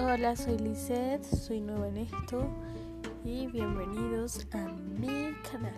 Hola, soy Lizeth, soy nueva en esto y bienvenidos a mi canal.